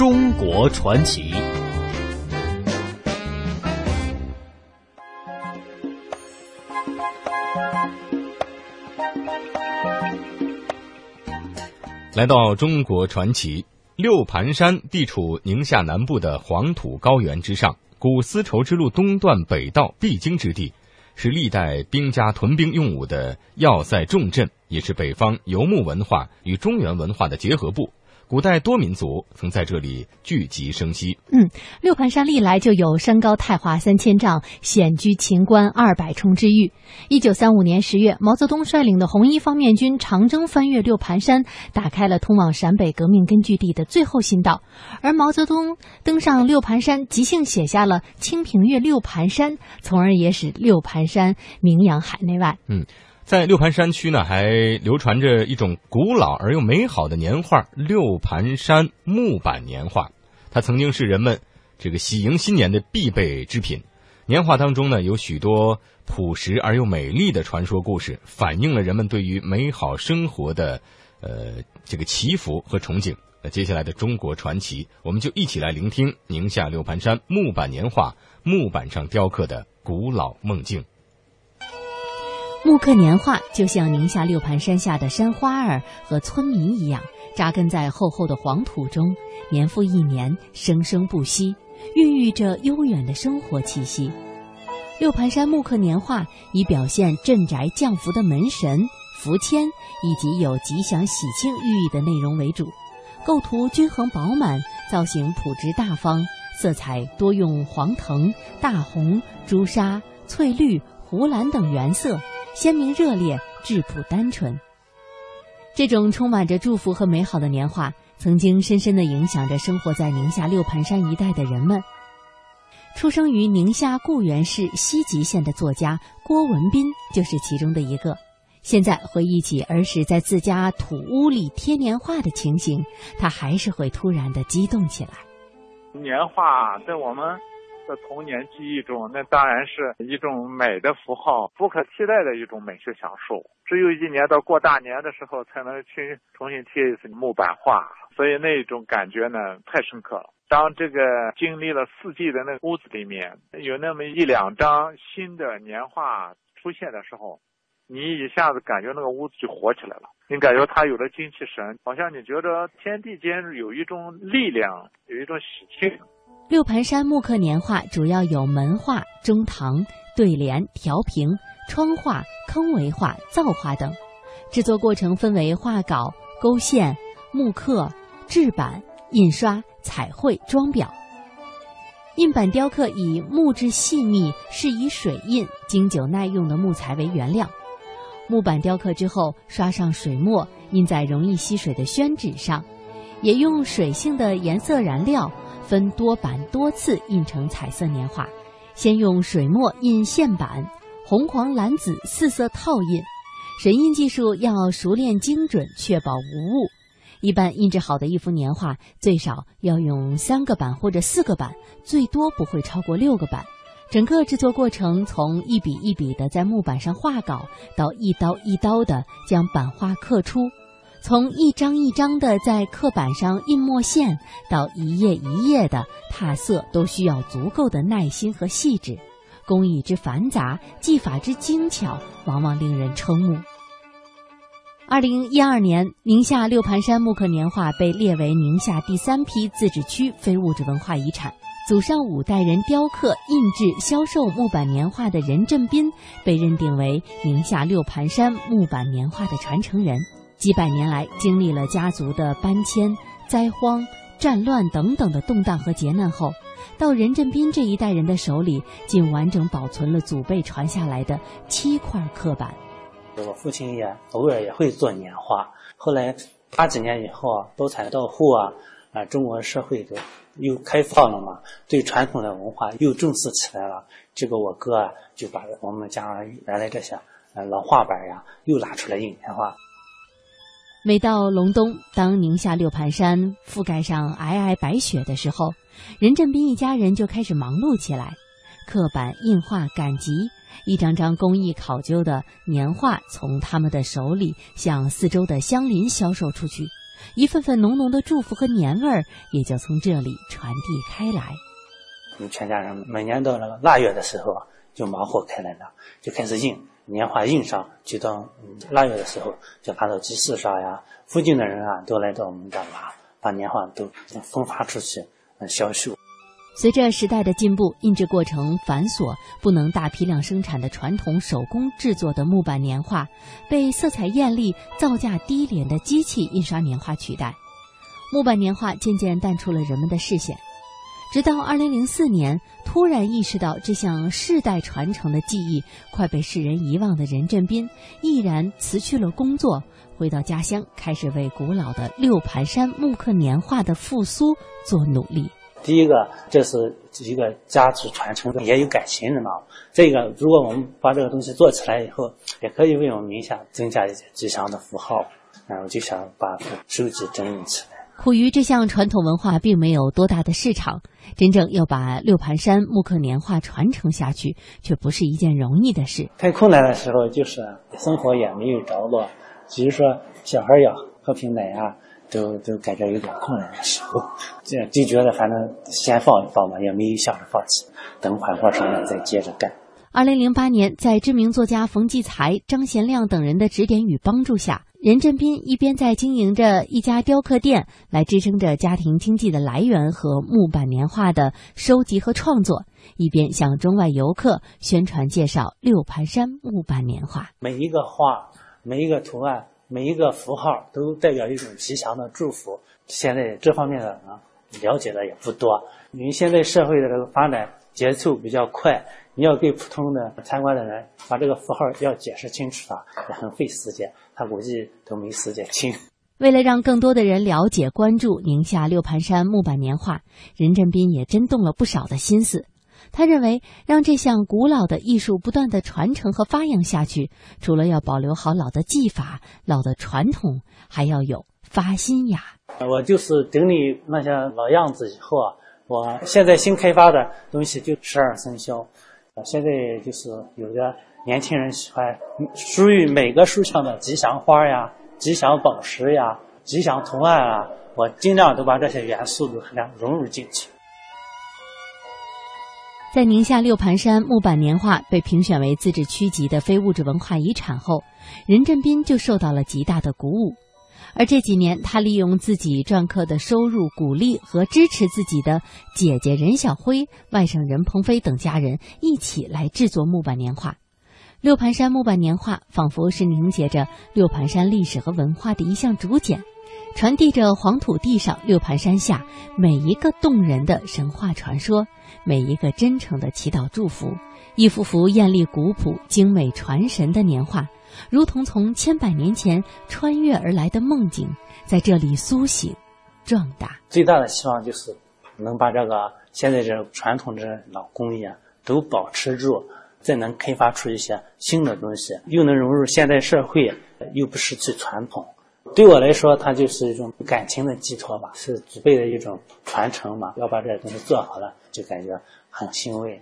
中国传奇。来到中国传奇，六盘山地处宁夏南部的黄土高原之上，古丝绸之路东段北道必经之地，是历代兵家屯兵用武的要塞重镇，也是北方游牧文化与中原文化的结合部。古代多民族曾在这里聚集生息。嗯，六盘山历来就有山高太华三千丈，险居秦关二百重之誉。一九三五年十月，毛泽东率领的红一方面军长征翻越六盘山，打开了通往陕北革命根据地的最后新道。而毛泽东登上六盘山，即兴写下了“清平乐六盘山”，从而也使六盘山名扬海内外。嗯。在六盘山区呢，还流传着一种古老而又美好的年画——六盘山木板年画。它曾经是人们这个喜迎新年的必备之品。年画当中呢，有许多朴实而又美丽的传说故事，反映了人们对于美好生活的呃这个祈福和憧憬。那接下来的中国传奇，我们就一起来聆听宁夏六盘山木板年画木板上雕刻的古老梦境。木刻年画就像宁夏六盘山下的山花儿和村民一样，扎根在厚厚的黄土中，年复一年，生生不息，孕育着悠远的生活气息。六盘山木刻年画以表现镇宅降福的门神、福签以及有吉祥喜庆寓意的内容为主，构图均衡饱满，造型朴质大方，色彩多用黄藤、大红、朱砂、翠绿、湖蓝等原色。鲜明热烈，质朴单纯。这种充满着祝福和美好的年画，曾经深深的影响着生活在宁夏六盘山一带的人们。出生于宁夏固原市西吉县的作家郭文斌就是其中的一个。现在回忆起儿时在自家土屋里贴年画的情形，他还是会突然的激动起来。年画在我们。在童年记忆中，那当然是一种美的符号，不可替代的一种美学享受。只有一年到过大年的时候，才能去重新贴一次木板画，所以那种感觉呢，太深刻了。当这个经历了四季的那个屋子里面，有那么一两张新的年画出现的时候，你一下子感觉那个屋子就活起来了。你感觉它有了精气神，好像你觉得天地间有一种力量，有一种喜庆。六盘山木刻年画主要有门画、中堂、对联、调屏、窗画、坑围画、造画等。制作过程分为画稿、勾线、木刻、制版、印刷、彩绘、装裱。印版雕刻以木质细密、适宜水印、经久耐用的木材为原料。木板雕刻之后，刷上水墨，印在容易吸水的宣纸上，也用水性的颜色染料。分多版多次印成彩色年画，先用水墨印线板，红黄蓝紫四色套印，神印技术要熟练精准，确保无误。一般印制好的一幅年画，最少要用三个版或者四个版，最多不会超过六个版。整个制作过程从一笔一笔的在木板上画稿，到一刀一刀的将版画刻出。从一张一张的在刻板上印墨线，到一页一页的拓色，都需要足够的耐心和细致。工艺之繁杂，技法之精巧，往往令人瞠目。二零一二年，宁夏六盘山木刻年画被列为宁夏第三批自治区非物质文化遗产。祖上五代人雕刻、印制、销售木板年画的任振斌，被认定为宁夏六盘山木板年画的传承人。几百年来，经历了家族的搬迁、灾荒、战乱等等的动荡和劫难后，到任振斌这一代人的手里，竟完整保存了祖辈传下来的七块刻板。我父亲也偶尔也会做年画。后来八几年以后啊，多彩到户啊，啊，中国社会就又开放了嘛，对传统的文化又重视起来了。这个我哥啊，就把我们家原来这些呃老画板呀，又拿出来印年画。每到隆冬，当宁夏六盘山覆盖上皑皑白雪的时候，任振斌一家人就开始忙碌起来，刻板、印画、赶集，一张张工艺考究的年画从他们的手里向四周的乡邻销售出去，一份份浓浓的祝福和年味儿也就从这里传递开来。我们全家人每年到那个腊月的时候啊，就忙活开来了，就开始印年画，印上，就到腊月的时候就发到集市上呀。附近的人啊，都来到我们这儿拿，把年画都分发出去，销售。随着时代的进步，印制过程繁琐、不能大批量生产的传统手工制作的木板年画，被色彩艳丽、造价低廉的机器印刷年画取代，木板年画渐渐淡出了人们的视线。直到二零零四年，突然意识到这项世代传承的技艺快被世人遗忘的任振斌，毅然辞去了工作，回到家乡，开始为古老的六盘山木刻年画的复苏做努力。第一个，这是一个家族传承，也有感情的嘛。这个，如果我们把这个东西做起来以后，也可以为我们名下增加一些吉祥的符号。然后就想把收集整理起来。苦于这项传统文化并没有多大的市场，真正要把六盘山木刻年画传承下去，却不是一件容易的事。太困难的时候，就是生活也没有着落，比如说小孩要喝瓶奶啊。都都感觉有点困难的时候，这样就觉得反正先放一放吧，也没有想着放弃，等缓过神来再接着干。二零零八年，在知名作家冯骥才、张贤亮等人的指点与帮助下，任振斌一边在经营着一家雕刻店，来支撑着家庭经济的来源和木板年画的收集和创作，一边向中外游客宣传介绍六盘山木板年画。每一个画，每一个图案。每一个符号都代表一种吉祥的祝福。现在这方面的啊了解的也不多，因为现在社会的这个发展节奏比较快，你要给普通的参观的人把这个符号要解释清楚啊，也很费时间，他估计都没时间听。为了让更多的人了解、关注宁夏六盘山木板年画，任振斌也真动了不少的心思。他认为，让这项古老的艺术不断的传承和发扬下去，除了要保留好老的技法、老的传统，还要有发心呀。我就是整理那些老样子以后啊，我现在新开发的东西就十二生肖。现在就是有的年轻人喜欢属于每个书上的吉祥花呀、吉祥宝石呀、吉祥图案啊，我尽量都把这些元素都融入进去。在宁夏六盘山木板年画被评选为自治区级的非物质文化遗产后，任振斌就受到了极大的鼓舞。而这几年，他利用自己篆刻的收入，鼓励和支持自己的姐姐任小辉、外甥任鹏飞等家人一起来制作木板年画。六盘山木板年画仿佛是凝结着六盘山历史和文化的一项竹简，传递着黄土地上六盘山下每一个动人的神话传说。每一个真诚的祈祷祝福，一幅幅艳丽古朴、精美传神的年画，如同从千百年前穿越而来的梦境，在这里苏醒、壮大。最大的希望就是能把这个现在这传统的老工艺啊都保持住，再能开发出一些新的东西，又能融入现代社会，又不失去传统。对我来说，它就是一种感情的寄托吧，是祖辈的一种传承嘛。要把这些东西做好了，就感觉很欣慰。